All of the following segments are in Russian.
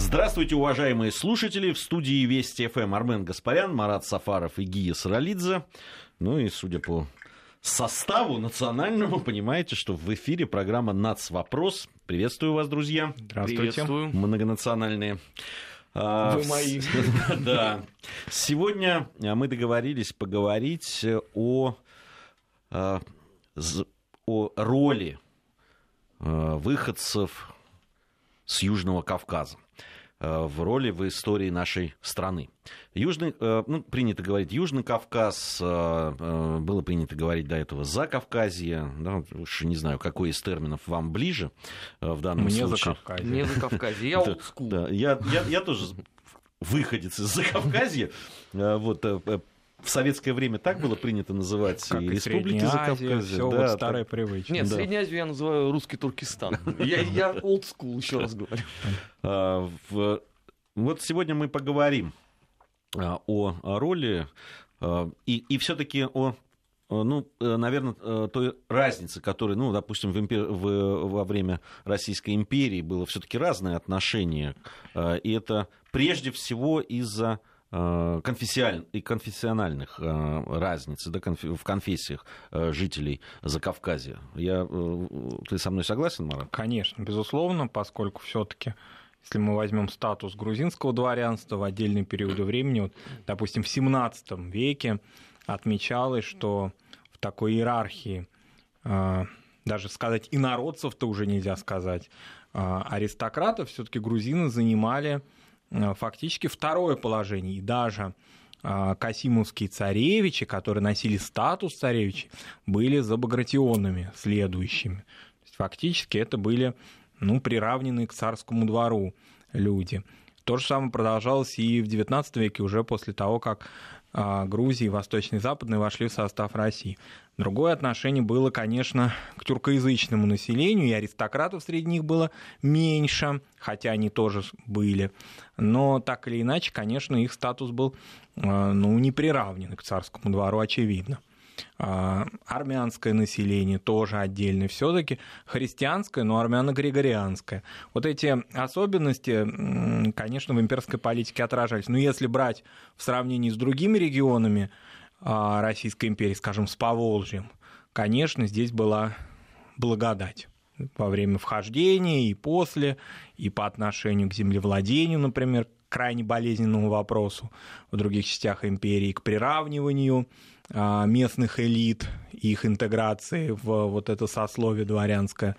Здравствуйте, уважаемые слушатели. В студии Вести ФМ Армен Гаспарян, Марат Сафаров и Гия Саралидзе. Ну и, судя по составу национальному, понимаете, что в эфире программа «Нац. Вопрос». Приветствую вас, друзья. Здравствуйте. Приветствую. Многонациональные. А, Вы мои. Да. Сегодня мы договорились поговорить о, а, о роли а, выходцев с Южного Кавказа. Э, в роли в истории нашей страны. Южный, э, ну, принято говорить Южный Кавказ, э, было принято говорить до этого Закавказье, да, уж не знаю, какой из терминов вам ближе в данном Мне случае. Закавказье. Мне Закавказье, я олдскул. Да, я, я, я тоже выходец из Закавказья, вот, в советское время так было принято называть как и республики Закавказья. Все да, вот старая так... привычка. Нет, да. Среднюю Азию я называю русский Туркестан. Я, я old school, еще раз говорю. А, вот сегодня мы поговорим а, о роли а, и, и все-таки о ну, наверное, той разницы, которая, ну, допустим, в импер... в... во время Российской империи было все-таки разное отношение, и это прежде всего из-за Э, конфессиаль... и конфессиональных э, разниц да, в конфессиях э, жителей Закавказья. Я... Ты со мной согласен, Марат? Конечно, безусловно, поскольку все-таки если мы возьмем статус грузинского дворянства в отдельные периоды времени, вот, допустим, в 17 веке отмечалось, что в такой иерархии, даже сказать инородцев-то уже нельзя сказать, аристократов все-таки грузины занимали Э, фактически второе положение. И даже э, Касимовские царевичи, которые носили статус царевичей, были забагратионными следующими. То есть, фактически это были ну, приравненные к царскому двору люди. То же самое продолжалось и в XIX веке, уже после того, как Грузии, Восточной и Западной вошли в состав России. Другое отношение было, конечно, к тюркоязычному населению, и аристократов среди них было меньше, хотя они тоже были. Но так или иначе, конечно, их статус был а, ну, не к царскому двору, очевидно. А, армянское население тоже отдельно, все-таки христианское, но армяно-григорианское. Вот эти особенности, конечно, в имперской политике отражались. Но если брать в сравнении с другими регионами а, Российской империи, скажем, с Поволжьем, конечно, здесь была благодать во время вхождения и после, и по отношению к землевладению, например, крайне болезненному вопросу в других частях империи, к приравниванию а, местных элит, их интеграции в вот это сословие дворянское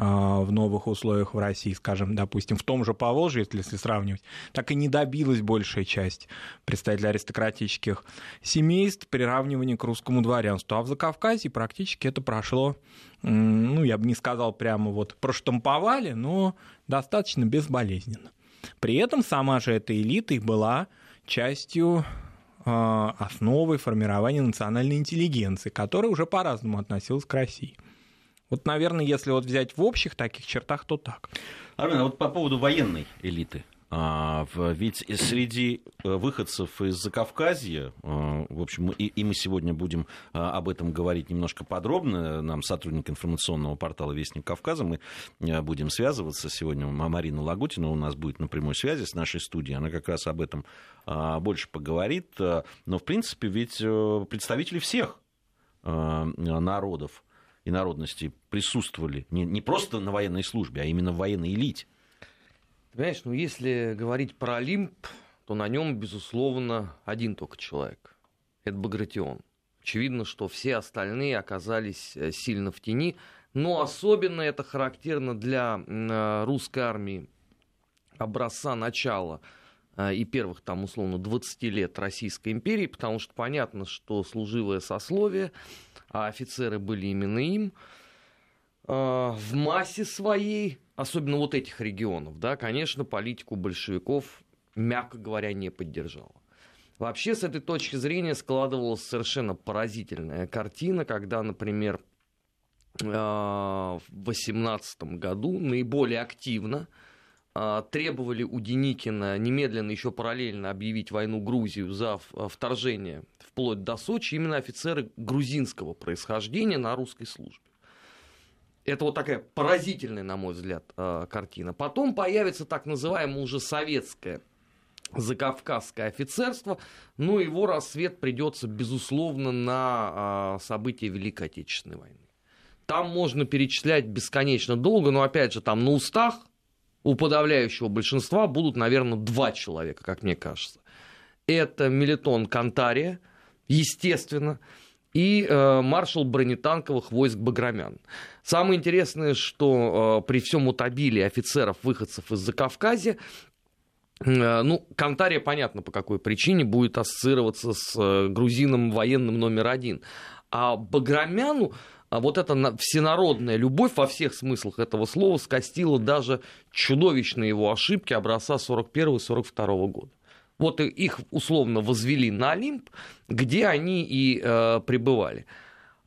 а, в новых условиях в России, скажем, допустим, в том же Поволжье, если сравнивать, так и не добилась большая часть представителей аристократических семейств приравнивания к русскому дворянству. А в Закавказье практически это прошло, ну, я бы не сказал прямо вот проштамповали, но достаточно безболезненно. При этом сама же эта элита и была частью а, основой формирования национальной интеллигенции, которая уже по-разному относилась к России. Вот, наверное, если вот взять в общих таких чертах, то так. Армен, а вот по поводу военной элиты. А, ведь среди э, выходцев из Закавказья, э, в общем, и мы сегодня будем э, об этом говорить немножко подробно, нам сотрудник информационного портала «Вестник Кавказа», мы будем связываться сегодня, Марина Лагутина у нас будет на прямой связи с нашей студией, она как раз об этом больше поговорит, но, в принципе, ведь представители всех народов и народностей присутствовали не просто на военной службе, а именно в военной элите. Понимаешь, ну если говорить про Олимп, то на нем, безусловно, один только человек. Это Багратион. Очевидно, что все остальные оказались э, сильно в тени, но особенно это характерно для э, русской армии образца начала э, и первых там условно 20 лет Российской империи, потому что понятно, что служивое сословие, а офицеры были именно им, в массе своей особенно вот этих регионов, да, конечно, политику большевиков, мягко говоря, не поддержала. Вообще, с этой точки зрения складывалась совершенно поразительная картина, когда, например, э, в 18 году наиболее активно э, требовали у Деникина немедленно еще параллельно объявить войну Грузию за вторжение вплоть до Сочи именно офицеры грузинского происхождения на русской службе Это вот такая поразительная, на мой взгляд, э, картина. Потом появится так называемое уже советское закавказское офицерство, но его рассвет придется, безусловно, на э, события Великой Отечественной войны. Там можно перечислять бесконечно долго, но опять же, там на устах у подавляющего большинства будут, наверное, два человека, как мне кажется. Это Мелитон Кантария, естественно, и э, маршал бронетанковых войск Баграмян. Самое интересное, что э, при всем утобилии офицеров-выходцев из Закавказья, э, ну, Кантария, понятно, по какой причине, будет ассоциироваться с э, грузином военным номер один. А Баграмяну а вот эта всенародная любовь во всех смыслах этого слова скостила даже чудовищные его ошибки образца 41-42 года. Вот их условно возвели на Олимп, где они и э, пребывали.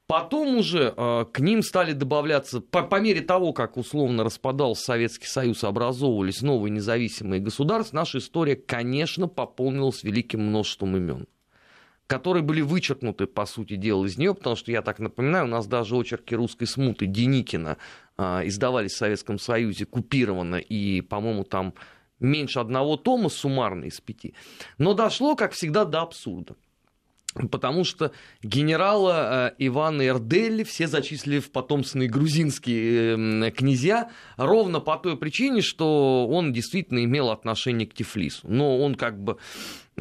Потом уже э, к ним стали добавляться, по, по мере того, как условно распадался Советский Союз, образовывались новые независимые государства, наша история, конечно, пополнилась великим множеством имен которые были вычеркнуты, по сути дела, из нее, потому что, я так напоминаю, у нас даже очерки русской смуты Деникина э, издавались в Советском Союзе купированно, и, по-моему, там меньше одного тома суммарно из пяти. Но дошло, как всегда, до абсурда. Потому что генерала э, Ивана Эрдели все зачислили в потомственные грузинские эм, князья ровно по той причине, что он действительно имел отношение к Тифлису. Но он как бы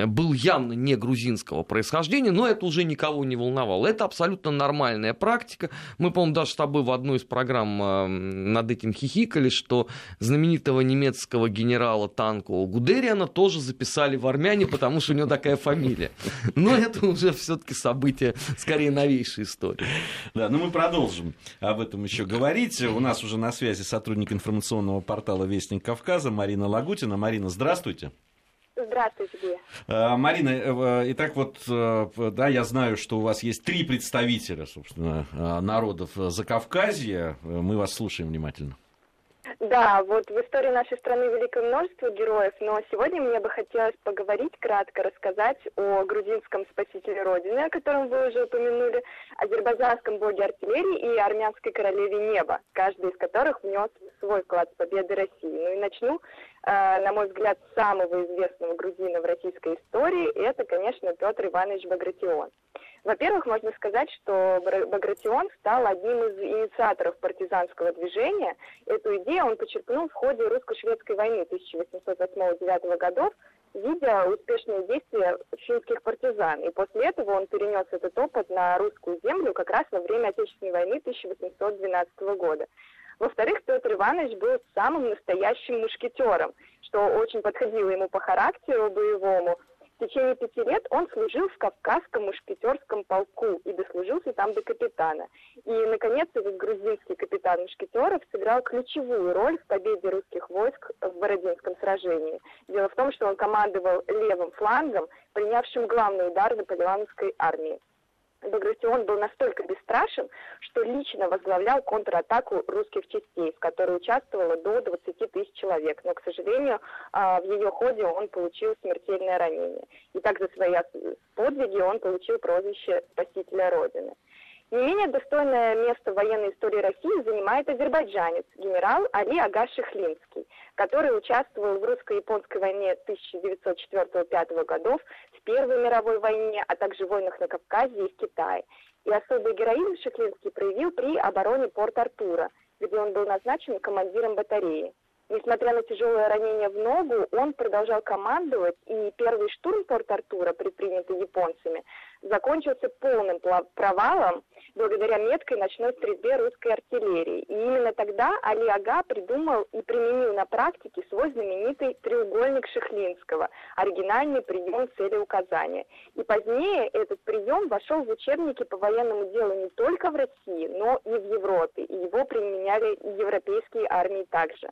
был явно не грузинского происхождения, но это уже никого не волновало. Это абсолютно нормальная практика. Мы, по-моему, даже с тобой в одной из программ э, над этим хихикали, что знаменитого немецкого генерала Танкова Гудериана тоже записали в армяне, потому что у него такая фамилия. Но это уже все-таки событие, скорее, новейшей истории. Да, ну мы продолжим об этом еще говорить. У нас уже на связи сотрудник информационного портала «Вестник Кавказа» Марина Лагутина. Марина, здравствуйте. Здравствуйте. Э, Марина, э, итак, вот, э, да, я знаю, что у вас есть три представителя, собственно, народов Закавказья. Мы вас слушаем внимательно. Да, вот в истории нашей страны великое множество героев, но сегодня мне бы хотелось поговорить, кратко рассказать о грузинском спасителе Родины, о котором вы уже упомянули, азербайджанском боге артиллерии и армянской королеве неба, каждый из которых внес свой вклад в победы России. Ну и начну, э, на мой взгляд, самого известного грузина в российской истории, это, конечно, Петр Иванович Багратион. Во-первых, можно сказать, что Багратион стал одним из инициаторов партизанского движения. Эту идею он почерпнул в ходе русско-шведской войны 1808-1809 годов, видя успешные действия финских партизан. И после этого он перенес этот опыт на русскую землю как раз во время Отечественной войны 1812 года. Во-вторых, Петр Иванович был самым настоящим мушкетером, что очень подходило ему по характеру боевому – в течение пяти лет он служил в Кавказском мушкетерском полку и дослужился там до капитана. И, наконец, этот грузинский капитан мушкетеров сыграл ключевую роль в победе русских войск в Бородинском сражении. Дело в том, что он командовал левым флангом, принявшим главный удар наполеоновской армии. Багратион был настолько бесстрашен, что лично возглавлял контратаку русских частей, в которой участвовало до 20 тысяч человек. Но, к сожалению, а, в ее ходе он получил смертельное ранение. И так за свои подвиги он получил прозвище «Спасителя Родины». Не менее достойное место в военной истории России занимает азербайджанец, генерал Али Ага Шехлинский, который участвовал в русско-японской войне 1904-1905 годов, в Первой мировой войне, а также в войнах на Кавказе и в Китае. И особый героизм Шехлинский проявил при обороне Порт-Артура, где он был назначен командиром батареи. Несмотря на тяжелое ранение в ногу, он продолжал командовать, и первый штурм Порт-Артура, предпринятый японцами, закончился полным провалом благодаря меткой ночной стрельбе русской артиллерии. И именно тогда Али Ага придумал и применил на практике свой знаменитый треугольник Шехлинского, оригинальный прием целеуказания. И позднее этот прием вошел в учебники по военному делу не только в России, но и в Европе, и его применяли и европейские армии также.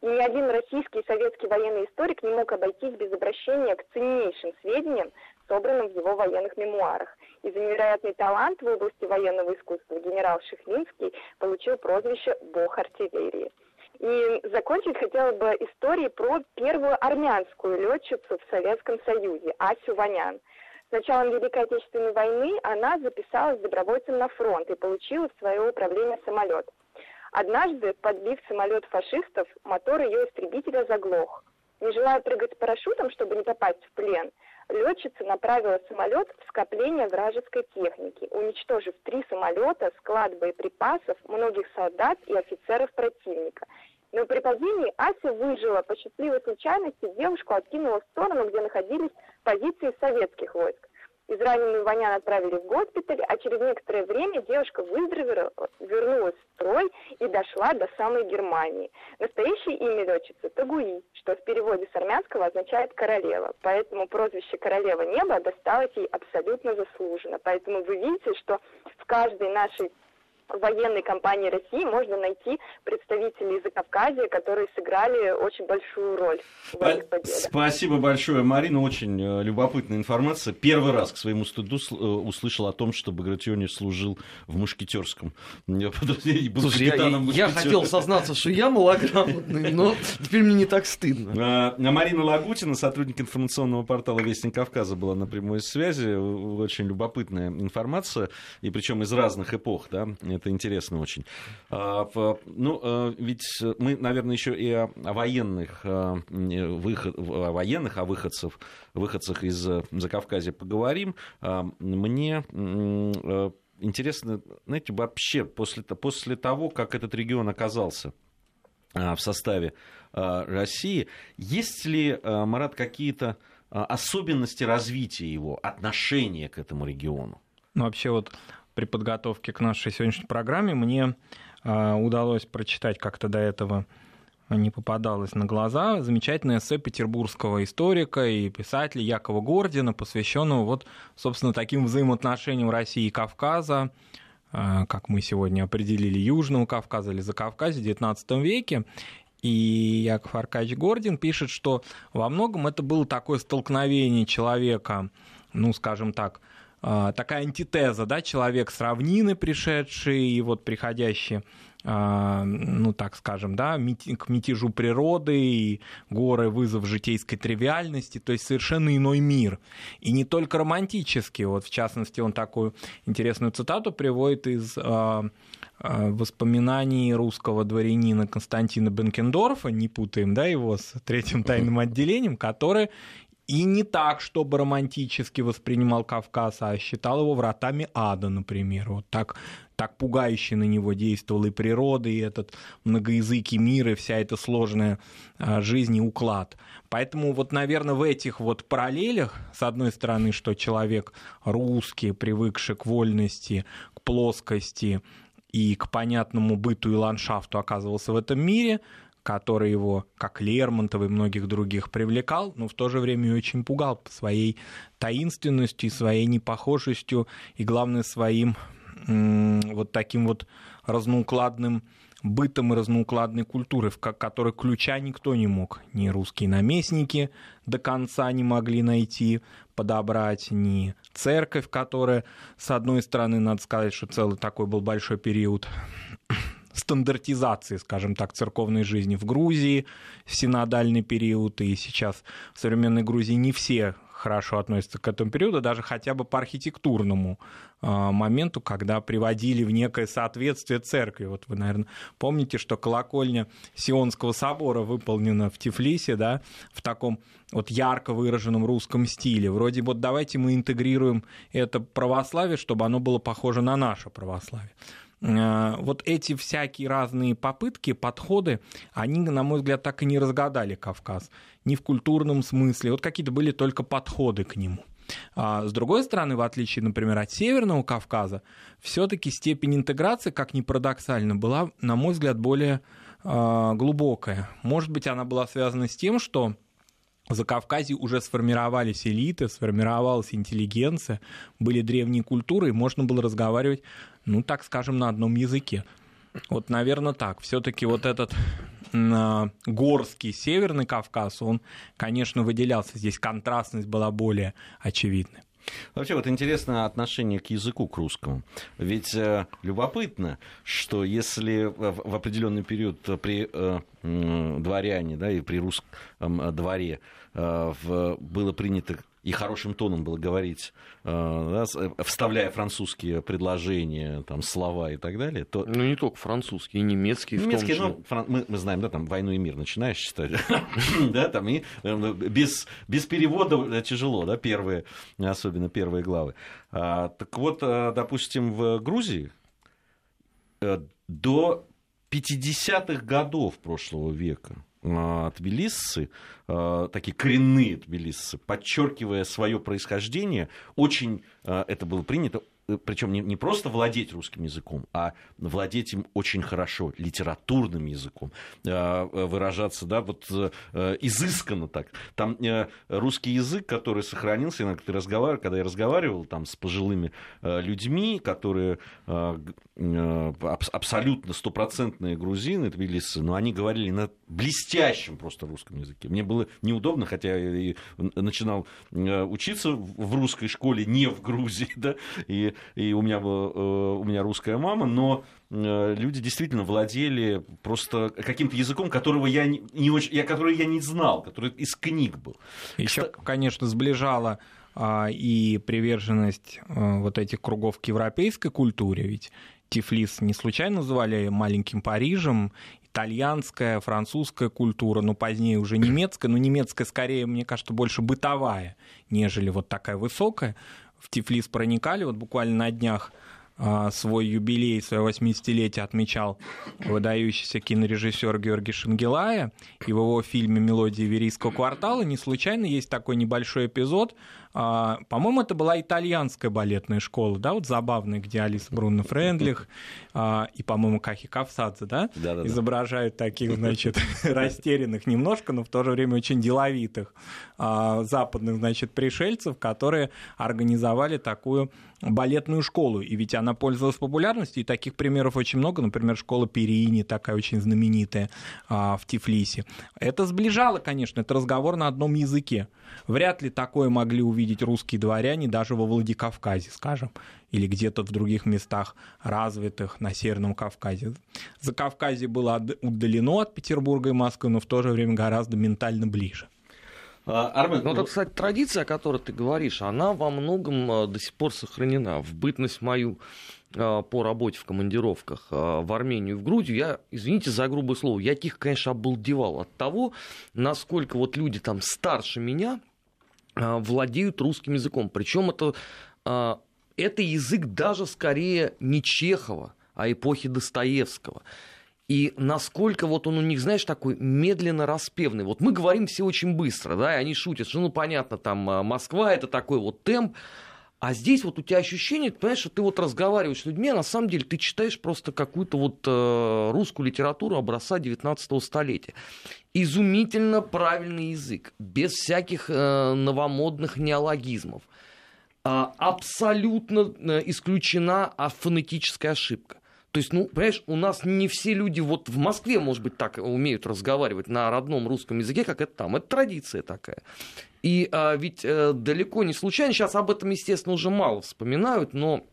Ни один российский и советский военный историк не мог обойтись без обращения к ценнейшим сведениям, собранным в его военных мемуарах. И за невероятный талант в области военного искусства генерал Шехлинский получил прозвище «Бог артиллерии». И закончить хотела бы историей про первую армянскую летчицу в Советском Союзе, Асю Ванян. С началом Великой Отечественной войны она записалась добровольцем на фронт и получила в свое управление самолет. Однажды, подбив самолет фашистов, мотор ее истребителя заглох. Не желая прыгать с парашютом, чтобы не попасть в плен, летчица направила самолет в скопление вражеской техники, уничтожив три самолета, склад боеприпасов, многих солдат и офицеров противника. Но при падении Ася выжила. По счастливой случайности девушку откинула в сторону, где находились позиции советских войск. Израненную Ванян отправили в госпиталь, а через некоторое время девушка выздоровела, вернулась в строй и дошла до самой Германии. Настоящее имя летчицы – Тагуи, что в переводе с армянского означает «королева». Поэтому прозвище «королева неба» досталось ей абсолютно заслуженно. Поэтому вы видите, что в каждой нашей военной компании России можно найти представителей Закавказья, которые сыграли очень большую роль в этих победах. Спасибо большое, Марина. Очень э, любопытная информация. Первый раз к своему стыду э, услышал о том, что Багратиони служил в мушкетерском Слушай, я, я хотел сознаться, что я малограмотный, но теперь мне не так стыдно. А, Марина Лагутина, сотрудник информационного портала «Вестник Кавказа», была на прямой связи. Очень любопытная информация, и причем из разных эпох, да, это интересно очень. А, ну, а, ведь мы, наверное, еще и о, военных, а, выход, о военных, о выходцев, выходцах из Закавказья поговорим. Мне интересно, знаете, вообще после, после того, как этот регион оказался в составе России, есть ли, Марат, какие-то особенности развития его, отношения к этому региону? Ну, вообще вот при подготовке к нашей сегодняшней программе мне а, удалось прочитать как-то до этого не попадалось на глаза, замечательное эссе петербургского историка и писателя Якова Гордина, посвященного вот, собственно, таким взаимоотношениям России и Кавказа, а, как мы сегодня определили, Южного Кавказа или Закавказья в XIX веке. И Яков Аркадьевич Гордин пишет, что во многом это было такое столкновение человека, ну, скажем так, такая антитеза, да, человек с равнины пришедший и вот приходящий а, ну, так скажем, да, к мятежу природы, и горы вызов житейской тривиальности, то есть совершенно иной мир. И не только романтический, вот в частности он такую интересную цитату приводит из а, воспоминаний русского дворянина Константина Бенкендорфа, не путаем да, его с третьим тайным отделением, который и не так, чтобы романтически воспринимал Кавказ, а считал его вратами ада, например. Вот так, так пугающе на него действовала и природа, и этот многоязыкий мир, и вся эта сложная а, жизнь и уклад. Поэтому вот, наверное, в этих вот параллелях, с одной стороны, что человек русский, привыкший к вольности, к плоскости и к понятному быту и ландшафту оказывался в этом мире – который его, как Лермонтов и многих других, привлекал, но в то же время и очень пугал своей таинственностью, своей непохожестью и, главное, своим вот таким вот разноукладным бытом и разноукладной культуры, в которой ключа никто не мог. Ни русские наместники до конца не могли найти, подобрать, ни церковь, которая, с одной стороны, надо сказать, что целый такой был большой период стандартизации, скажем так, церковной жизни в Грузии в синодальный период, и сейчас в современной Грузии не все хорошо относятся к этому периоду, даже хотя бы по архитектурному а, моменту, когда приводили в некое соответствие церкви. Вот вы, наверное, помните, что колокольня Сионского собора выполнена в Тифлисе, да, в таком вот ярко выраженном русском стиле. Вроде вот давайте мы интегрируем это православие, чтобы оно было похоже на наше православие. Э, вот эти всякие разные попытки, подходы, они, на мой взгляд, так и не разгадали Кавказ. Ни в культурном смысле. Вот какие-то были только подходы к нему. А с другой стороны, в отличие, например, от Северного Кавказа, все-таки степень интеграции, как ни парадоксально, была, на мой взгляд, более э, глубокая. Может быть, она была связана с тем, что в Закавказье уже сформировались элиты, сформировалась интеллигенция, были древние культуры, и можно было разговаривать ну, так скажем, на одном языке. Вот, наверное, так. Все-таки вот этот э, горский Северный Кавказ, он, конечно, выделялся. Здесь контрастность была более очевидной. Вообще, вот интересное отношение к языку, к русскому. Ведь э, любопытно, что если в, в определенный период при э, дворяне, да, и при русском дворе э, в, было принято и хорошим тоном было говорить, да, вставляя французские предложения, там, слова и так далее, то... Ну, не только французские, и немецкие немецкие, в том ну, фран... мы, мы знаем, да, там, «Войну и мир» начинаешь читать, да, там, и без, без перевода тяжело, да, первые, особенно первые главы. А, так вот, допустим, в Грузии до 50-х годов прошлого века тбилисцы, а, такие коренные тбилисцы, подчеркивая свое происхождение, очень а, это было принято причем не, не просто владеть русским языком, а владеть им очень хорошо, литературным языком, э, выражаться, да, вот э, изысканно так. Там э, русский язык, который сохранился, иногда ты разговаривал, когда я разговаривал там с пожилыми людьми, которые абсолютно стопроцентные грузины, тбилисцы, но они говорили на блестящем просто русском языке. Мне было неудобно, хотя я и начинал учиться в русской школе не в Грузии, да, и и у меня, э, у меня русская мама, но э, люди действительно владели просто каким-то языком, которого я не, не очень, я, который я не знал, который из книг был. Еще, конечно, сближало а, и приверженность а, вот этих кругов к европейской культуре, ведь Тифлис не случайно называли маленьким Парижем, итальянская, французская культура, но позднее уже немецкая, но немецкая скорее, мне кажется, больше бытовая, нежели вот такая высокая в Тифлис проникали. Вот буквально на днях а, свой юбилей, свое 80-летие отмечал выдающийся кинорежиссер Георгий Шангелая. И в его фильме «Мелодии Верийского квартала» не случайно есть такой небольшой эпизод, по-моему, это была итальянская балетная школа, да, вот забавная, где Алиса Бруно Френдлих а, и, по-моему, Кахи Кавсадзе, да, Да-да-да. изображают таких, значит, растерянных немножко, но в то же время очень деловитых а, западных, значит, пришельцев, которые организовали такую балетную школу. И ведь она пользовалась популярностью, и таких примеров очень много. Например, школа Перини, такая очень знаменитая в Тифлисе. Это сближало, конечно, это разговор на одном языке. Вряд ли такое могли увидеть русские дворяне даже во Владикавказе, скажем, или где-то в других местах развитых на Северном Кавказе. За Кавказе было удалено от Петербурга и Москвы, но в то же время гораздо ментально ближе. А, Армен, ну, вот, кстати, традиция, о которой ты говоришь, она во многом а, до сих пор сохранена. В бытность мою а, по работе в командировках в Армению и в Грузию, я, извините за грубое слово, я тихо, конечно, обалдевал от того, насколько вот люди там старше меня владеют русским языком. Причем это, это язык даже скорее не Чехова, а эпохи Достоевского. И насколько вот он у них, знаешь, такой медленно распевный. Вот мы говорим все очень быстро, да, и они шутят, что, ну, понятно, там а, Москва, это такой вот темп, а здесь вот у тебя ощущение, понимаешь, что ты вот разговариваешь с людьми, а на самом деле ты читаешь просто какую-то вот э, русскую литературу образца 19 столетия. Изумительно правильный язык, без всяких э, новомодных неологизмов. Э, абсолютно исключена фонетическая ошибка. То есть, ну, понимаешь, у нас не все люди вот в Москве, может быть, так умеют разговаривать на родном русском языке, как это там. Это традиция такая. И а, ведь а, далеко не случайно, сейчас об этом, естественно, уже мало вспоминают, но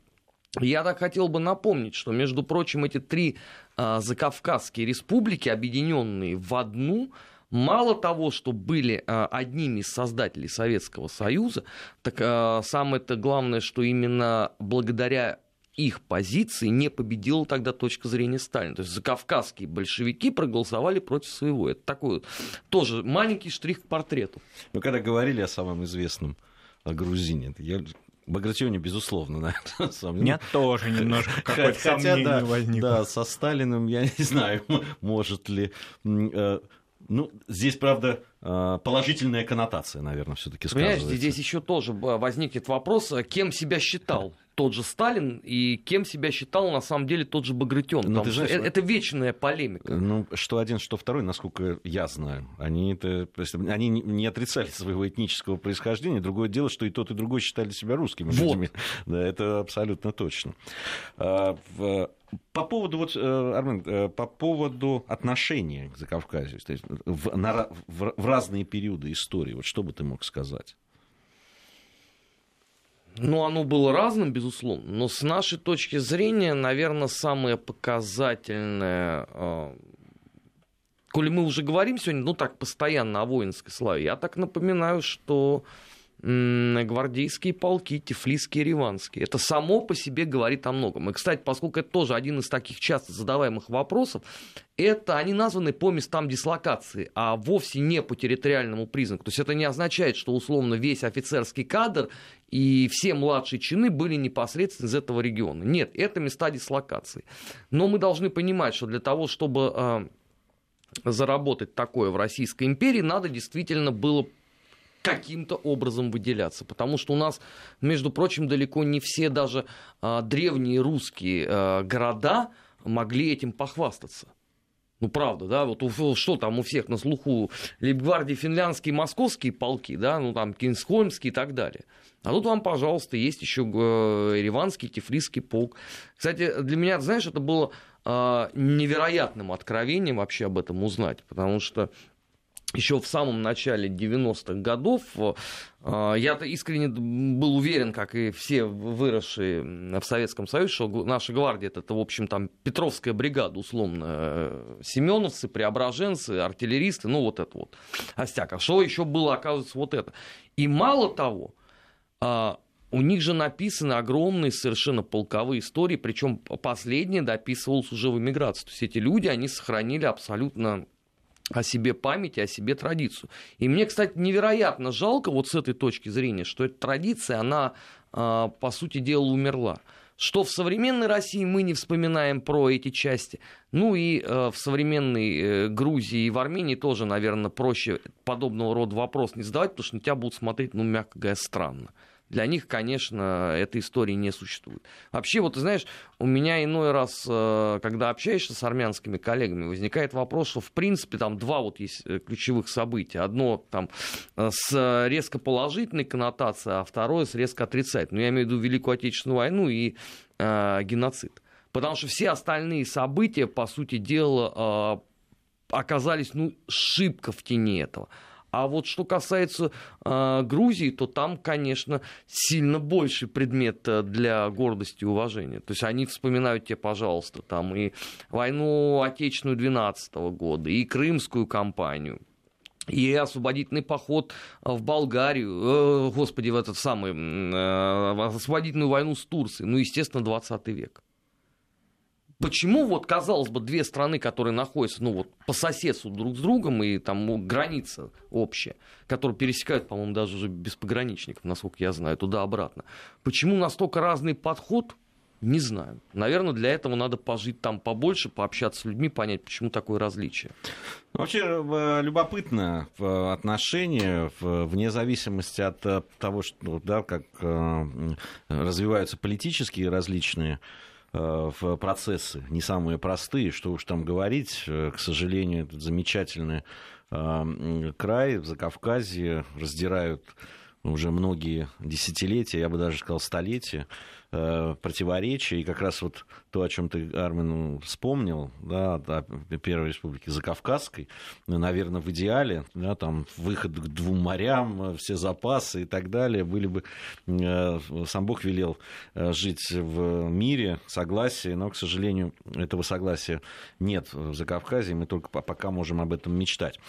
я так хотел бы напомнить, что, между прочим, эти три а, закавказские республики, объединенные в одну, мало того, что были а, одними из создателей Советского Союза, так а, самое-то главное, что именно благодаря их позиции не победила тогда точка зрения Сталина. То есть закавказские большевики проголосовали против своего. Это такой тоже маленький штрих к портрету. Мы когда говорили о самом известном о грузине, я Багратионе, безусловно, на самом деле. Меня тоже немножко какое-то сомнение да, возникло. Да, со Сталиным я не знаю, может ли... Э, ну, здесь, правда, э, положительная коннотация, наверное, все-таки сказывается. Понимаете, здесь еще тоже возникнет вопрос, кем себя считал тот же Сталин и кем себя считал на самом деле тот же Багратион. Ну, знаешь, это, это вечная полемика. Ну, что один, что второй, насколько я знаю, они, это, они не отрицали своего этнического происхождения. Другое дело, что и тот, и другой считали себя русскими вот. людьми. Да, это абсолютно точно. А, по поводу, вот, э, Армен, э, по поводу отношения к Закавказью, то есть в, на, в, в разные периоды истории, вот что бы ты мог сказать? Ну, оно было разным, безусловно, но с нашей точки зрения, наверное, самое показательное, э, коли мы уже говорим сегодня, ну так, постоянно о воинской славе, я так напоминаю, что гвардейские полки, тифлисские, риванские. Это само по себе говорит о многом. И, кстати, поскольку это тоже один из таких часто задаваемых вопросов, это они названы по местам дислокации, а вовсе не по территориальному признаку. То есть это не означает, что условно весь офицерский кадр и все младшие чины были непосредственно из этого региона. Нет, это места дислокации. Но мы должны понимать, что для того, чтобы э, заработать такое в Российской империи, надо действительно было каким-то образом выделяться. Потому что у нас, между прочим, далеко не все даже а, древние русские а, города могли этим похвастаться. Ну, правда, да, вот у, что там у всех на слуху, Лейбгвардии финляндские, московские полки, да, ну, там, Кинсхольмские и так далее. А тут вам, пожалуйста, есть еще э, Ереванский, Тифлисский полк. Кстати, для меня, знаешь, это было э, невероятным откровением вообще об этом узнать, потому что еще в самом начале 90-х годов. Э, я-то искренне был уверен, как и все выросшие в Советском Союзе, что наша гвардия это, в общем, там Петровская бригада, условно, э, семеновцы, преображенцы, артиллеристы, ну вот это вот, остяк. А что еще было, оказывается, вот это. И мало того, э, у них же написаны огромные совершенно полковые истории, причем последнее дописывалось уже в эмиграции. То есть эти люди, они сохранили абсолютно о себе память, о себе традицию. И мне, кстати, невероятно жалко вот с этой точки зрения, что эта традиция, она, а, по сути дела, умерла. Что в современной России мы не вспоминаем про эти части. Ну и э, в современной э, Грузии и в Армении тоже, наверное, проще подобного рода вопрос не задавать, потому что на тебя будут смотреть, ну, мягко говоря, странно. Для них, конечно, этой истории не существует. Вообще, вот ты знаешь, у меня иной раз, э, когда общаешься с армянскими коллегами, возникает вопрос, что в принципе там два вот есть э, ключевых события. Одно там э, с резко положительной коннотацией, а второе с резко отрицательной. Ну, я имею в виду Великую Отечественную войну и э, геноцид. Потому что все остальные события, по сути дела, э, оказались ну, шибко в тени этого. А вот что касается э, Грузии, то там, конечно, сильно больше предмет э, для гордости и уважения. То есть они вспоминают тебе, пожалуйста, там и войну Отечественную 12 года, и Крымскую кампанию, и освободительный поход в Болгарию, э, господи, в этот самый, э, освободительную войну с Турцией, ну, естественно, 20 век. Почему вот, казалось бы, две страны, которые находятся, ну вот, по соседству друг с другом, и там ну, граница общая, которые пересекают, по-моему, даже уже без пограничников, насколько я знаю, туда-обратно. Почему настолько разный подход, не знаю. Наверное, для этого надо пожить там побольше, пообщаться с людьми, понять, почему такое различие. Ну, вообще э, любопытно в отношении, вне зависимости от э, того, что, да, как э, развиваются политические различные Э, в процессы не самые простые, что уж там говорить, э, к сожалению, этот замечательный э, край в Закавказье раздирают уже многие десятилетия, я бы даже сказал столетия, Э, противоречия. И как раз вот то, о чем ты, Армен, вспомнил, да, о Первой Республике Закавказской, ну, наверное, в идеале, да, там выход к двум морям, все запасы и так далее, были бы... Э, сам Бог велел э, жить в мире, согласии, но, к сожалению, этого согласия нет в Закавказье, мы только пока можем об этом мечтать.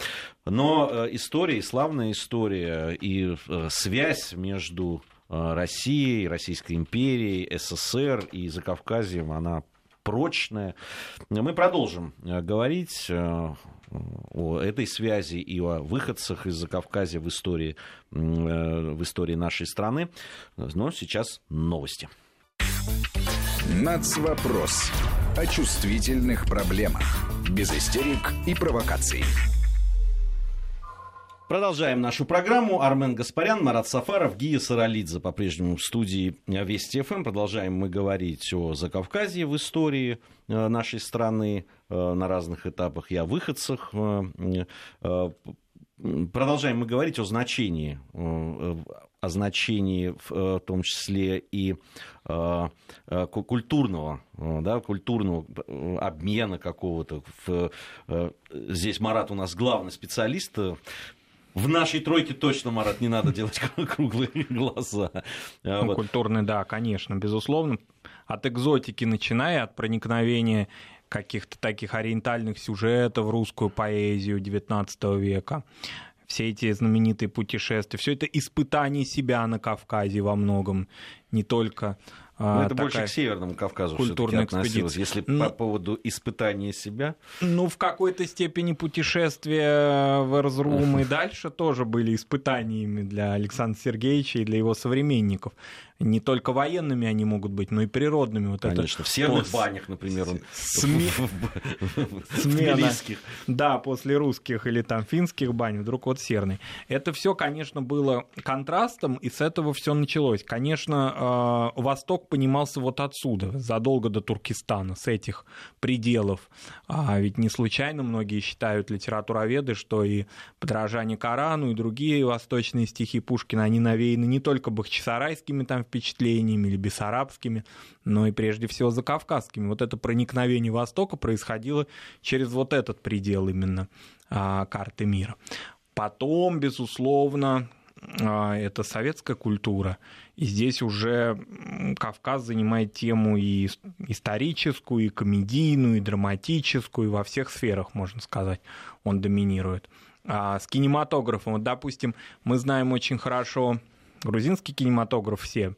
Но история, славная история и связь между Э, России, Российской империи, СССР и Закавказьем, она прочная. Мы продолжим э, говорить э, о этой связи и о выходцах из Закавказья в истории, в истории нашей страны. Но сейчас новости. Нацвопрос. О чувствительных проблемах. Без истерик и провокаций. Продолжаем нашу программу. Армен Гаспарян, Марат Сафаров, Гия Саралидзе по-прежнему в студии Вести ФМ. Продолжаем мы говорить о Закавказье в истории э, нашей страны э, на разных этапах и о выходцах. Э, продолжаем мы говорить о значении, о значении в том числе и культурного, да, культурного обмена какого-то. Здесь Марат у нас главный специалист в нашей тройке точно, Марат, не надо делать круглые глаза. А ну, вот. Культурный, да, конечно, безусловно. От экзотики начиная, от проникновения каких-то таких ориентальных сюжетов в русскую поэзию XIX века. все эти знаменитые путешествия, все это испытание себя на Кавказе во многом, не только ну, это больше к Северному Кавказу культурная относилось. Если ну, по поводу испытания себя. Ну, в какой-то степени путешествия в Эрзрум и дальше тоже были испытаниями для Александра Сергеевича и для его современников не только военными они могут быть, но и природными. Вот Конечно, это, в серных пос... банях, например, он Сме... смена. Да, после русских или там финских бань, вдруг вот серный. Это все, конечно, было контрастом, и с этого все началось. Конечно, э, Восток понимался вот отсюда, задолго до Туркестана, с этих пределов. А ведь не случайно многие считают литературоведы, что и подражание Корану, и другие восточные стихи Пушкина, они навеяны не только бахчисарайскими там впечатлениями или бессарабскими, но и прежде всего закавказскими. Вот это проникновение Востока происходило через вот этот предел именно а, карты мира. Потом, безусловно, а, это советская культура. И здесь уже Кавказ занимает тему и историческую, и комедийную, и драматическую, и во всех сферах, можно сказать, он доминирует. А с кинематографом, вот, допустим, мы знаем очень хорошо грузинский кинематограф все.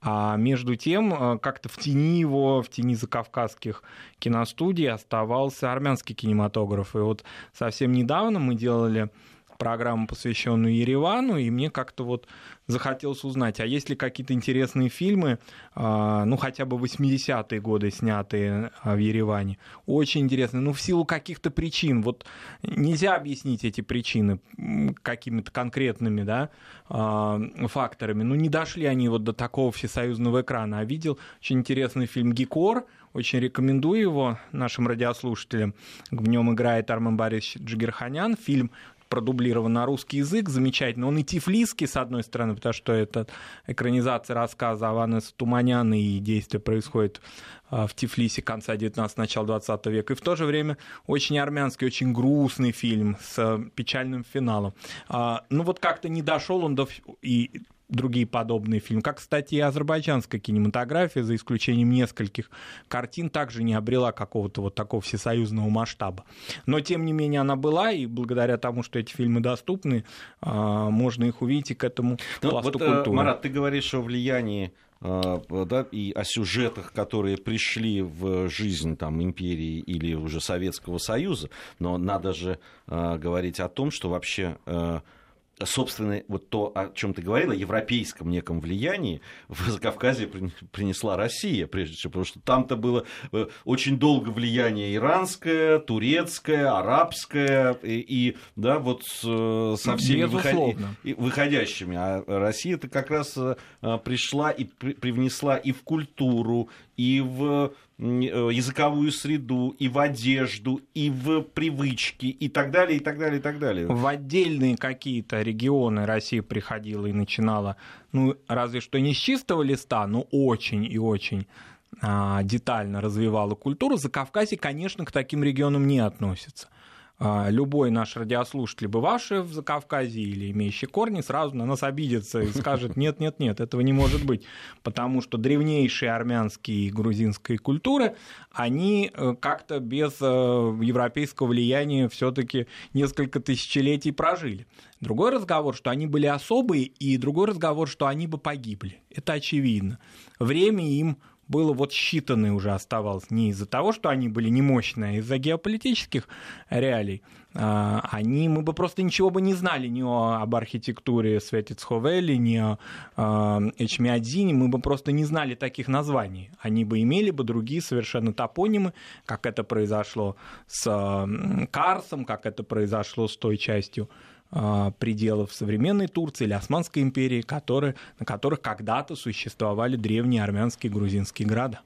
А между тем, э, как-то в тени его, в тени закавказских киностудий оставался армянский кинематограф. И вот совсем недавно мы делали программу, посвященную Еревану, и мне как-то вот захотелось узнать, а есть ли какие-то интересные фильмы, а, ну, хотя бы 80-е годы снятые а, в Ереване. Очень интересные, ну, в силу каких-то причин. Вот нельзя объяснить эти причины какими-то конкретными, да, а, факторами. Ну, не дошли они вот до такого всесоюзного экрана. А видел очень интересный фильм «Гикор», очень рекомендую его нашим радиослушателям. В нем играет Армен Борисович Джигерханян. Фильм продублирован на русский язык, замечательно. Он и тифлиский, с одной стороны, потому что это экранизация рассказа Аванеса Туманяна, и действие происходит а, в Тифлисе конца 19 начала 20 века. И в то же время очень армянский, очень грустный фильм с печальным финалом. А, ну вот как-то не дошел он до... И другие подобные фильмы. Как, кстати, и азербайджанская кинематография, за исключением нескольких картин, также не обрела какого-то вот такого всесоюзного масштаба. Но, тем не менее, она была, и благодаря тому, что эти фильмы доступны, а, можно их увидеть и к этому ну, пласту вот, э, культуры. Марат, ты говоришь о влиянии а, да, и о сюжетах, которые пришли в жизнь там, империи или уже Советского Союза, но надо же э, говорить о том, что вообще э, собственно, вот то, о чем ты говорила, европейском неком влиянии в Закавказье принесла Россия, прежде всего, потому что там-то было э, очень долго влияние иранское, турецкое, арабское, и, и да, вот со всеми выход... выходящими. А Россия-то как раз э, пришла и привнесла и в культуру, и в Э, языковую среду, и в одежду, и в привычки, и так далее, и так далее, и так далее. В отдельные какие-то регионы Россия приходила и начинала, ну, разве что не с чистого листа, но очень и очень а, детально развивала культуру. За Кавказе, конечно, к таким регионам не относится. А, любой наш радиослушатель, бывавший в Закавказье или имеющий корни, сразу на нас обидится и скажет, нет, нет, нет, этого не может быть, потому что древнейшие армянские и грузинские культуры, они э, как-то без э, европейского влияния все-таки несколько тысячелетий прожили. Другой разговор, что они были особые, и другой разговор, что они бы погибли. Это очевидно. Время им было вот считанное уже оставалось не из-за того, что они были немощные, а из-за геополитических реалий. А, они, мы бы просто ничего бы не знали ни об архитектуре Светицховели, ни о а, Эчмиадзине, мы бы просто не знали таких названий. Они бы имели бы другие совершенно топонимы, как это произошло с Карсом, как это произошло с той частью пределов современной Турции или Османской империи, которые, на которых когда-то существовали древние армянские и грузинские города.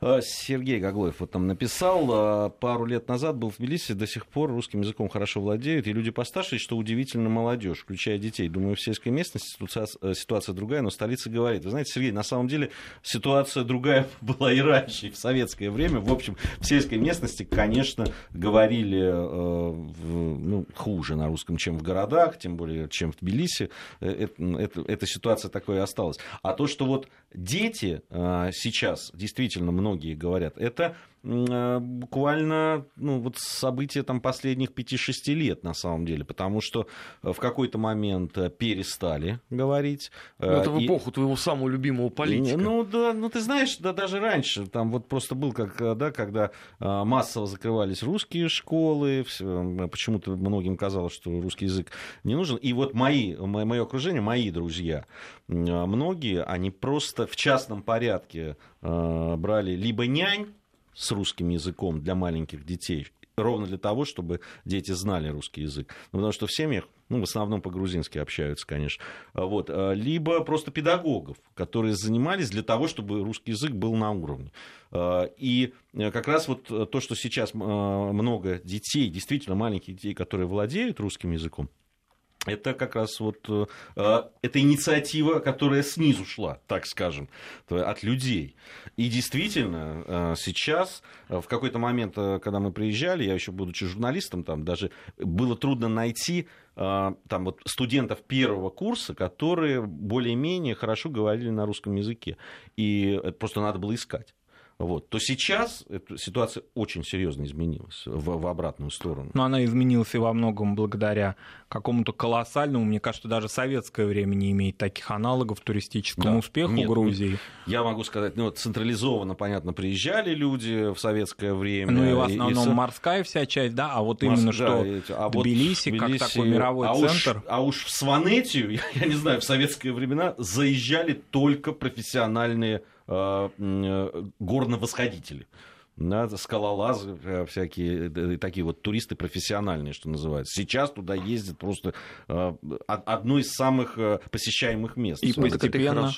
Э, Сергей Гаглоев вот там написал, э, пару лет назад был в Тбилиси, до сих пор русским языком хорошо владеют, и люди постарше, что удивительно молодежь, включая детей. Думаю, в сельской местности ситуация, ситуация другая, но столица говорит. Вы знаете, Сергей, на самом деле ситуация другая была и раньше, и в советское время. В общем, в сельской местности, конечно, говорили э, ну, хуже на русском, чем в городах, тем более, чем в Тбилиси. Это, это, эта ситуация такой и осталась. А то, что вот дети сейчас действительно многие говорят, это буквально ну, вот события там, последних 5-6 лет, на самом деле, потому что в какой-то момент перестали говорить. Ну, это в эпоху и... твоего самого любимого политика. Ну, да, ну ты знаешь, да, даже раньше, там вот просто был, как, да, когда массово закрывались русские школы, почему-то многим казалось, что русский язык не нужен. И вот мои, мое окружение, мои друзья, многие, они просто в частном порядке э, брали либо нянь с русским языком для маленьких детей, ровно для того, чтобы дети знали русский язык. Ну, потому что в семьях, ну, в основном по-грузински общаются, конечно. Вот. Э, либо просто педагогов, которые занимались для того, чтобы русский язык был на уровне. Э, и как раз вот то, что сейчас много детей, действительно маленьких детей, которые владеют русским языком, это как раз вот э, э, эта инициатива, которая снизу шла, так скажем, от людей. И действительно, э, сейчас, в какой-то момент, когда мы приезжали, я еще будучи журналистом, там даже было трудно найти там вот студентов первого курса, которые более-менее хорошо говорили на русском языке. И это просто надо было искать вот, то сейчас эта ситуация очень серьезно изменилась в, в обратную сторону. Но она изменилась и во многом благодаря какому-то колоссальному, мне кажется, даже советское время не имеет таких аналогов туристическому да. успеху Нет, Грузии. Я могу сказать, ну, вот централизованно, понятно, приезжали люди в советское время. Ну и в основном и, и... морская вся часть, да, а вот именно Морск, что да, а Тбилиси, вот Тбилиси, как такой мировой а центр. Уж, а уж в Сванетию, я, я не знаю, в советские времена заезжали только профессиональные горновосходители да, скалолазы э, всякие, такие вот туристы профессиональные, что называется. Сейчас туда ездит просто одно из самых посещаемых мест. И постепенно...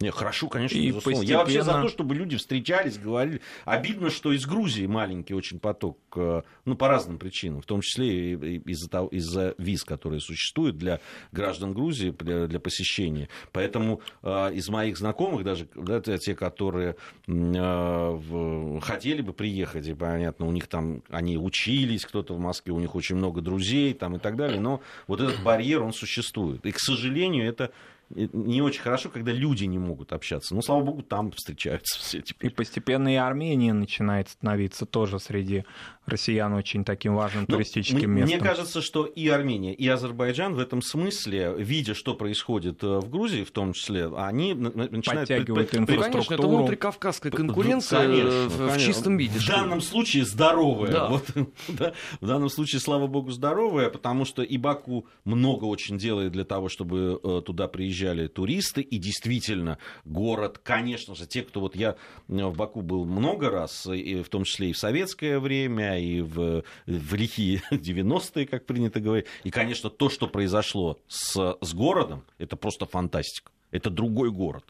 Не, хорошо, конечно, и. Постепенно... Я вообще за то, чтобы люди встречались, говорили. Обидно, что из Грузии маленький очень поток, э, ну, по разным причинам, в том числе из-за из-за виз, которые существуют для граждан Грузии, для, для посещения. Поэтому э, из моих знакомых, даже да, те, которые э, хотели бы приехать, и понятно, у них там, они учились, кто-то в Москве, у них очень много друзей там, и так далее, но вот этот барьер, он существует. И, к сожалению, это не очень хорошо, когда люди не могут общаться. Но, слава богу, там встречаются все теперь. И постепенно и Армения начинает становиться тоже среди россиян очень таким важным ну, туристическим местом. Мне кажется, что и Армения, и Азербайджан в этом смысле, видя, что происходит э, в Грузии, в том числе, они начинают... Подтягивают инфраструктуру. Конечно, это внутрикавказская конкуренция конечно, в конечно. чистом виде. В данном случае здоровая. Да. Вот, да, в данном случае, слава богу, здоровая, потому что и Баку много очень делает для того, чтобы э, туда приезжали туристы, и действительно город, конечно же, те, кто вот я в Баку был много раз, и в том числе и в советское время, и в, в лихие 90-е, как принято говорить. И, конечно, то, что произошло с, с городом, это просто фантастика. Это другой город.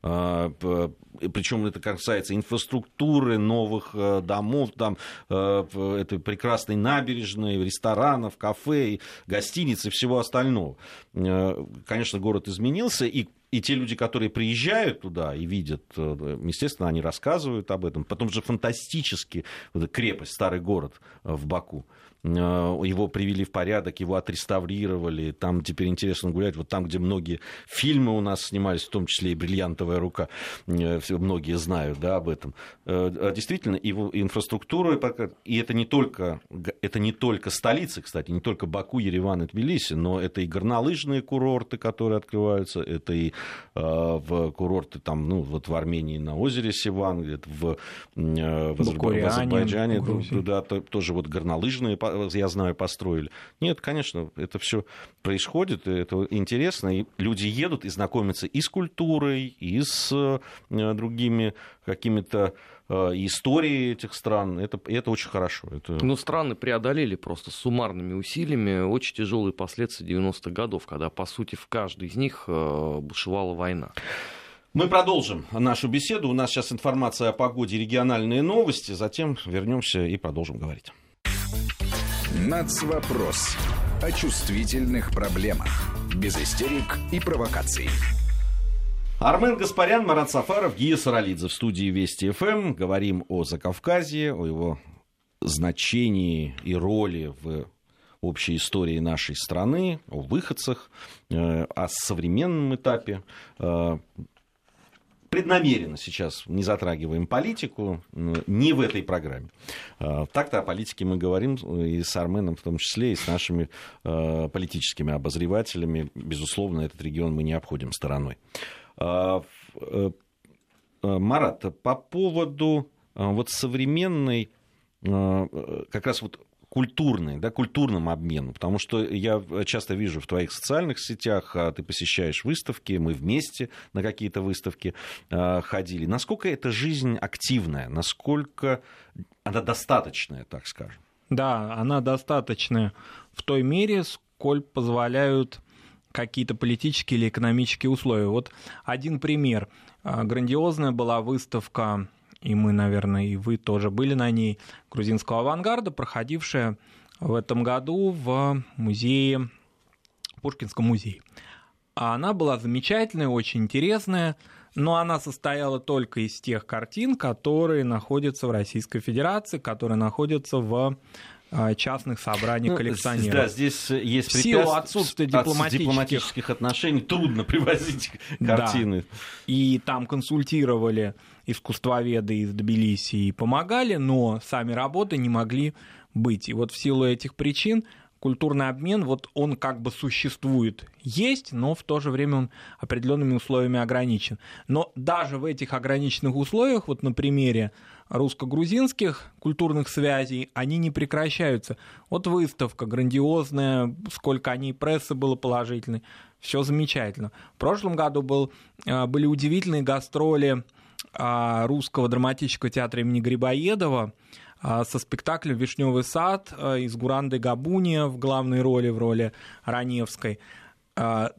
А, Причем это касается инфраструктуры, новых э, домов, там, э, этой прекрасной набережной, ресторанов, кафе, гостиниц и всего остального. Э, конечно, город изменился, и и те люди, которые приезжают туда и видят, естественно, они рассказывают об этом. Потом же фантастически крепость, старый город в Баку. Э, его привели в порядок, его отреставрировали, там теперь интересно гулять, вот там, где многие фильмы у нас снимались, в том числе и «Бриллиантовая рука», э, многие знают да, об этом. Э, действительно, его инфраструктура, и это не только, это не только столицы, кстати, не только Баку, Ереван и Тбилиси, но это и горнолыжные курорты, которые открываются, это и в курорты там, ну, вот в Армении на озере Сиван, где-то в, в, Азербайджане, да, тоже вот горнолыжные я знаю, построили. Нет, конечно, это все происходит, это интересно, и люди едут и знакомятся и с культурой, и с э, другими какими-то э, истории этих стран. Это, это очень хорошо. Это... Ну, страны преодолели просто суммарными усилиями очень тяжелые последствия 90-х годов, когда, по сути, в каждой из них э, бушевала война. Мы продолжим нашу беседу. У нас сейчас информация о погоде, региональные новости. Затем вернемся и продолжим говорить. Нацвопрос. О чувствительных проблемах. Без истерик и провокаций. Армен Гаспарян, Марат Сафаров, Гия Саралидзе в студии Вести ФМ. Говорим о Закавказье, о его значении и роли в общей истории нашей страны, о выходцах, э, о современном этапе. Э, преднамеренно сейчас не затрагиваем политику, не в этой программе. А, так-то о политике мы говорим и с Арменом в том числе, и с нашими а, политическими обозревателями. Безусловно, этот регион мы не обходим стороной. А, э, Марат, по поводу вот современной как раз вот культурный, да, культурным обменом, потому что я часто вижу в твоих социальных сетях, а, ты посещаешь выставки, мы вместе на какие-то выставки а, ходили. Насколько эта жизнь активная, насколько она достаточная, так скажем? Да, она достаточная в той мере, сколь позволяют какие-то политические или экономические условия. Вот один пример. А, грандиозная была выставка и мы, наверное, и вы тоже были на ней, грузинского авангарда, проходившая в этом году в музее, Пушкинском музее. А она была замечательная, очень интересная, но она состояла только из тех картин, которые находятся в Российской Федерации, которые находятся в а, частных собраниях ну, коллекционеров. Да, здесь есть в силу отсутствия дипломатических... дипломатических отношений трудно привозить картины. Да. И там консультировали искусствоведы из Тбилиси и помогали, но сами работы не могли быть. И вот в силу этих причин культурный обмен, вот он как бы существует, есть, но в то же время он определенными условиями ограничен. Но даже в этих ограниченных условиях, вот на примере русско-грузинских культурных связей, они не прекращаются. Вот выставка грандиозная, сколько о ней прессы было положительной, все замечательно. В прошлом году был, а, были удивительные гастроли русского драматического театра имени Грибоедова, а, со спектаклем «Вишневый сад» из Гуранды Габуния в главной роли, в роли Раневской.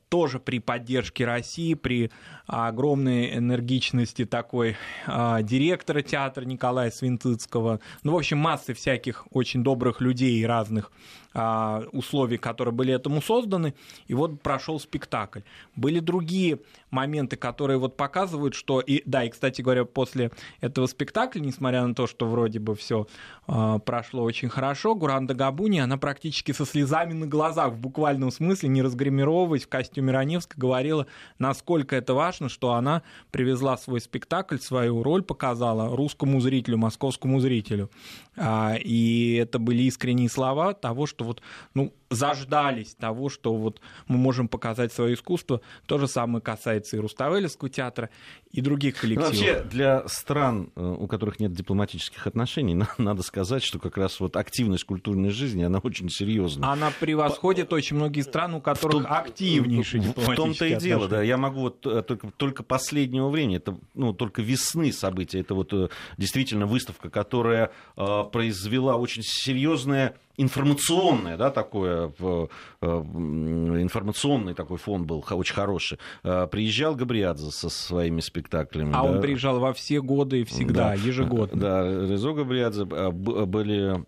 А, тоже при поддержке России, при огромной энергичности такой а, директора театра Николая Свинцицкого, ну, в общем, массы всяких очень добрых людей и разных а, условий, которые были этому созданы, и вот прошел спектакль. Были другие моменты, которые вот показывают, что и да, и кстати говоря, после этого спектакля, несмотря на то, что вроде бы все прошло очень хорошо, Гуранда Габуни, она практически со слезами на глазах в буквальном смысле, не разгримировываясь в костюме Раневской, говорила, насколько это важно, что она привезла свой спектакль, свою роль показала русскому зрителю, московскому зрителю. А, и это были искренние слова того, что вот, ну, заждались того, что вот мы можем показать свое искусство. То же самое касается и Руставелевского театра, и других ну, коллективов. Вообще, для стран, э, у которых нет дипломатических отношений, надо сказать, что как раз вот активность культурной жизни, она очень серьезная. Она превосходит По... очень многие страны, у которых том, активнейшие дипломатические В том-то и дело, да. Я могу вот э, только, только последнего времени, это, ну, только весны события, это вот э, действительно выставка, которая э, произвела очень серьезное информационное, да, такое, э, информационный такой фон был очень хороший. Э, приезжал Габриадзе со своими спектаклями. А да. он приезжал во все годы и всегда, да. ежегодно. Да, Резо Габриадзе, э, были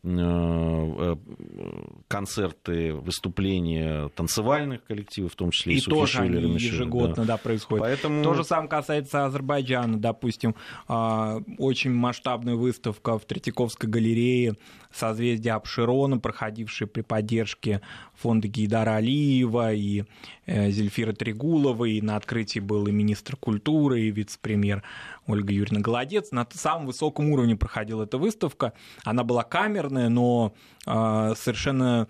концерты, выступления танцевальных коллективов, в том числе и, и тоже они ежегодно, да, да происходят. Поэтому... То же самое касается Азербайджана, допустим, очень масштабная выставка в Третьяковской галерее «Созвездие Абширона», проходившие при поддержке фонда Гейдара Алиева и э, Зельфира Трегулова, и на открытии был и министр культуры, и вице-премьер Ольга Юрьевна Голодец. На самом высоком уровне проходила эта выставка. Она была камерная, но э, совершенно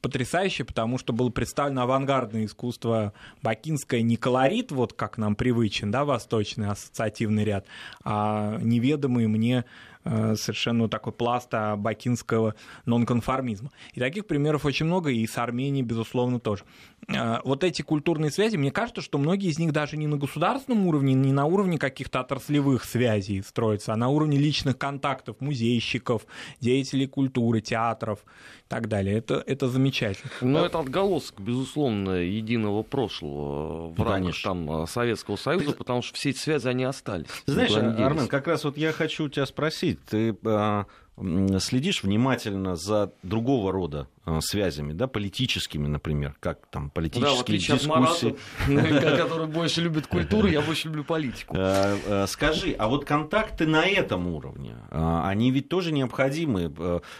потрясающая, потому что было представлено авангардное искусство бакинское, не колорит, вот как нам привычен, да, восточный ассоциативный ряд, а неведомый мне совершенно такой пласт бакинского нонконформизма. И таких примеров очень много, и с Арменией, безусловно, тоже. Э, вот эти культурные связи, мне кажется, что многие из них даже не на государственном уровне, не на уровне каких-то отраслевых связей строятся, а на уровне личных контактов музейщиков, деятелей культуры, театров и так далее. Это, это замечательно. Но это отголосок, безусловно, единого прошлого в ну, рамках там, Советского Союза, Ты... потому что все эти связи, они остались. Знаешь, Армен, как раз вот я хочу тебя спросить, ты а, следишь внимательно за другого рода а, связями, да, политическими, например, как там политические да, дискуссии. Марата, который больше любит культуру, я больше люблю политику. А, скажи, а вот контакты на этом уровне, они ведь тоже необходимы,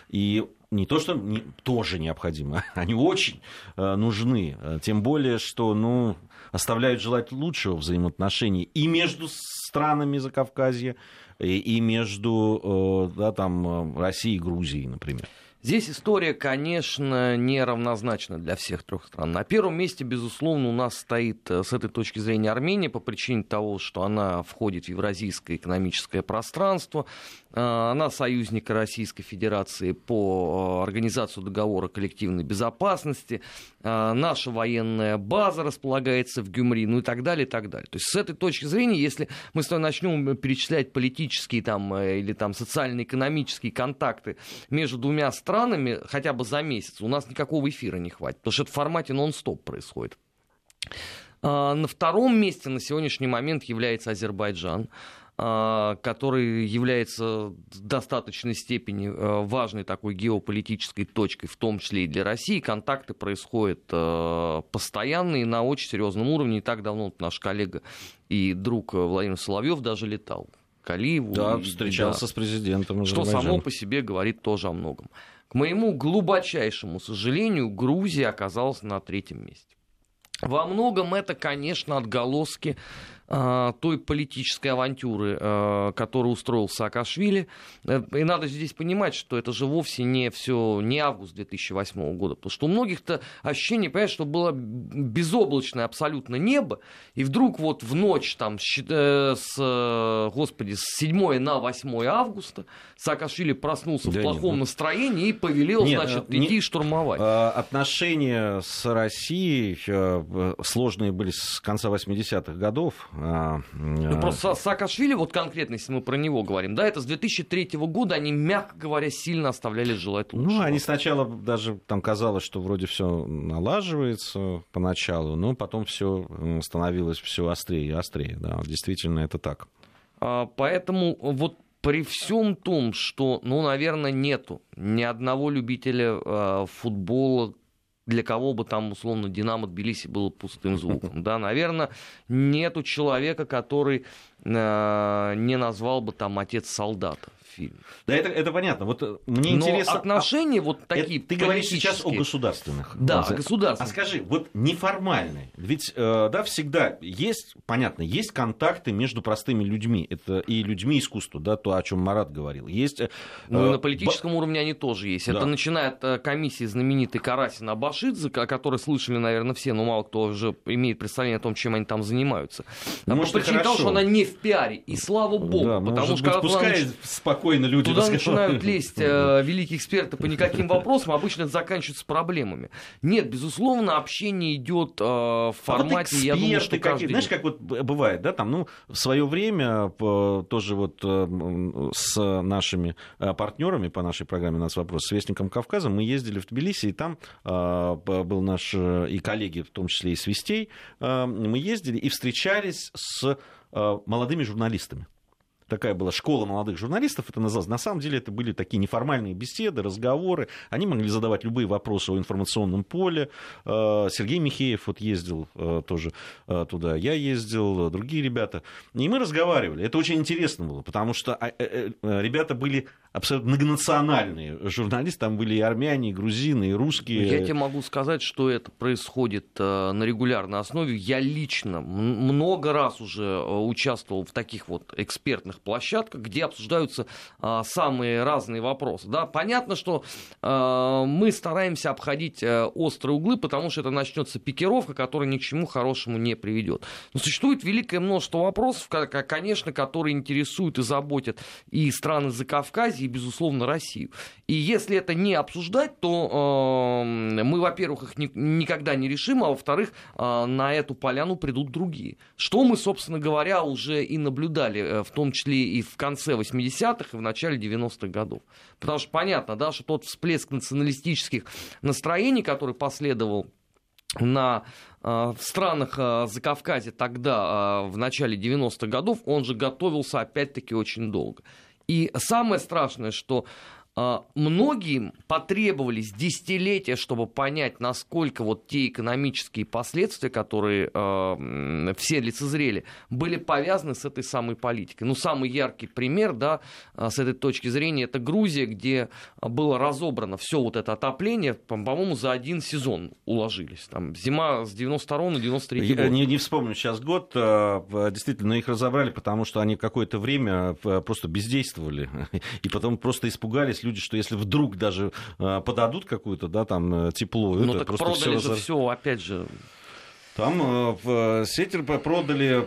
и не то, что не, тоже необходимы, они очень э, нужны. Тем более, что ну, оставляют желать лучшего взаимоотношений и между странами Закавказья, и, между да, там, Россией и Грузией, например. Здесь история, конечно, неравнозначна для всех трех стран. На первом месте, безусловно, у нас стоит э, с этой точки зрения Армения по причине того, что она входит в евразийское экономическое пространство, Э, она союзник Российской Федерации по э, организации договора коллективной безопасности. Наша военная база располагается в Гюмри, ну и так далее, и так далее. То есть с этой точки зрения, если мы с вами начнем перечислять политические там, или там, социально-экономические контакты между двумя странами хотя бы за месяц, у нас никакого эфира не хватит, потому что это в формате нон-стоп происходит. На втором месте на сегодняшний момент является Азербайджан. А, который является в достаточной степени э, важной такой геополитической точкой, в том числе и для России. Контакты происходят постоянные на очень серьезном уровне. Не так давно наш коллега и друг Владимир Соловьев даже летал к Алиеву. Да, встречался да, с президентом Что само по себе говорит тоже о многом. К моему глубочайшему сожалению, Грузия оказалась на третьем месте. Во многом это, конечно, отголоски той политической авантюры, а, которую устроил Саакашвили. Э, и надо здесь понимать, что это же вовсе не все, не август 2008 года, потому что у многих-то ощущение, понимаешь, что было безоблачное абсолютно небо, и вдруг вот в ночь там э, с, господи, с 7 на 8 августа Саакашвили проснулся да в плохом нет, ну... настроении и повелел, нет, значит, не... идти штурмовать. А, отношения с Россией э, сложные были с конца 80-х годов, ну, а, просто Саакашвили, вот конкретно, если мы про него говорим, да, это с 2003 года они, мягко говоря, сильно оставляли желать лучшего. Ну, они сначала даже там казалось, что вроде все налаживается поначалу, но потом все становилось все острее и острее, да, действительно это так. А, поэтому вот при всем том, что, ну, наверное, нету ни одного любителя э, футбола, для кого бы там, условно, Динамо Тбилиси было пустым звуком. Да, наверное, нету человека, который э, не назвал бы там отец солдата фильм. Да, это, это понятно. Вот э, мне Но интересно. Отношения а, вот такие. Это, ты говоришь сейчас о государственных. Да, о государственных. А скажи, вот неформальные. Ведь, э, да, всегда есть, понятно, есть контакты между простыми людьми. Это и людьми искусства, да, то, о чем Марат говорил. Есть. Э, ну, на политическом б... уровне они тоже есть. Да. Это начиная от комиссии знаменитой Карасина Абашидзе, о которой слышали, наверное, все, но мало кто уже имеет представление о том, чем они там занимаются. Ну, может, по причине того, что она не в пиаре. И слава богу. Да, потому что быть, пускай спокойно спокойно люди Туда начинают лезть э, великие эксперты по никаким вопросам, обычно это заканчивается проблемами. Нет, безусловно, общение идет э, в формате, а вот я думаю, что каждый... Знаешь, как вот бывает, да, там, ну, в свое время тоже вот э, с нашими э, партнерами по нашей программе «Нас вопрос» с Вестником Кавказа мы ездили в Тбилиси, и там э, был наш и коллеги, в том числе и Свистей, э, мы ездили и встречались с молодыми журналистами такая была школа молодых журналистов, это называлось. На самом деле это были такие неформальные беседы, разговоры. Они могли задавать любые вопросы о информационном поле. Э, Сергей Михеев вот ездил э, тоже э, туда, я ездил, другие ребята. И мы разговаривали. Это очень интересно было, потому что а, ребята были абсолютно многонациональные журналисты. Там были и армяне, и грузины, и русские. Я тебе могу сказать, что это происходит на регулярной основе. Я лично много раз уже участвовал в таких вот экспертных площадках, где обсуждаются а, самые разные вопросы. Да? Понятно, что а, мы стараемся обходить а, острые углы, потому что это начнется пикировка, которая ни к чему хорошему не приведет. Но существует великое множество вопросов, конечно, которые интересуют и заботят и страны Закавказья, и, безусловно, Россию. И если это не обсуждать, то э, мы, во-первых, их ни, никогда не решим, а во-вторых, э, на эту поляну придут другие. Что мы, собственно говоря, уже и наблюдали, э, в том числе числе и в конце 80-х, и в начале 90-х годов. Потому что понятно, да, что тот всплеск националистических настроений, который последовал на э, в странах э, Закавказья тогда, э, в начале 90-х годов, он же готовился опять-таки очень долго. И самое страшное, что многим потребовались десятилетия, чтобы понять, насколько вот те экономические последствия, которые э, все лицезрели, были повязаны с этой самой политикой. Ну, самый яркий пример, да, с этой точки зрения, это Грузия, где было разобрано все вот это отопление, по-моему, за один сезон уложились. Там зима с 92 на 93 год. Не, не вспомню сейчас год, действительно, их разобрали, потому что они какое-то время просто бездействовали, и потом просто испугались люди, что если вдруг даже э, подадут какую-то, да, там, э, тепло... Ну, так просто продали все... же все, опять же... Там э, в продали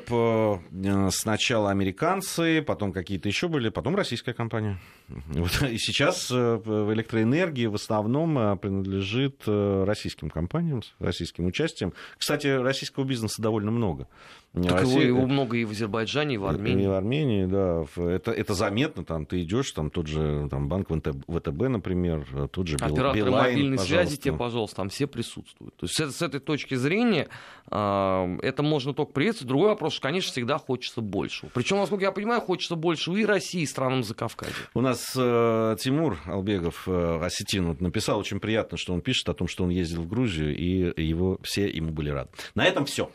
сначала американцы, потом какие-то еще были, потом российская компания. Вот, и сейчас в электроэнергии в основном принадлежит российским компаниям, российским участием. Кстати, российского бизнеса довольно много. Так Россия... его, его много и в Азербайджане, и в Армении. И в Армении, да. Это, это заметно, там ты идешь, там тот же там, банк ВТБ, например, тот же Операторы Билайн, мобильной пожалуйста. связи тебе, пожалуйста, там все присутствуют. То есть с, с этой точки зрения э, это можно только приветствовать. Другой вопрос, что, конечно, всегда хочется больше. Причем, насколько я понимаю, хочется больше и России, и странам Закавказья. У нас э, Тимур Албегов, э, осетин, вот, написал очень приятно, что он пишет о том, что он ездил в Грузию, и его все ему были рады. На этом все.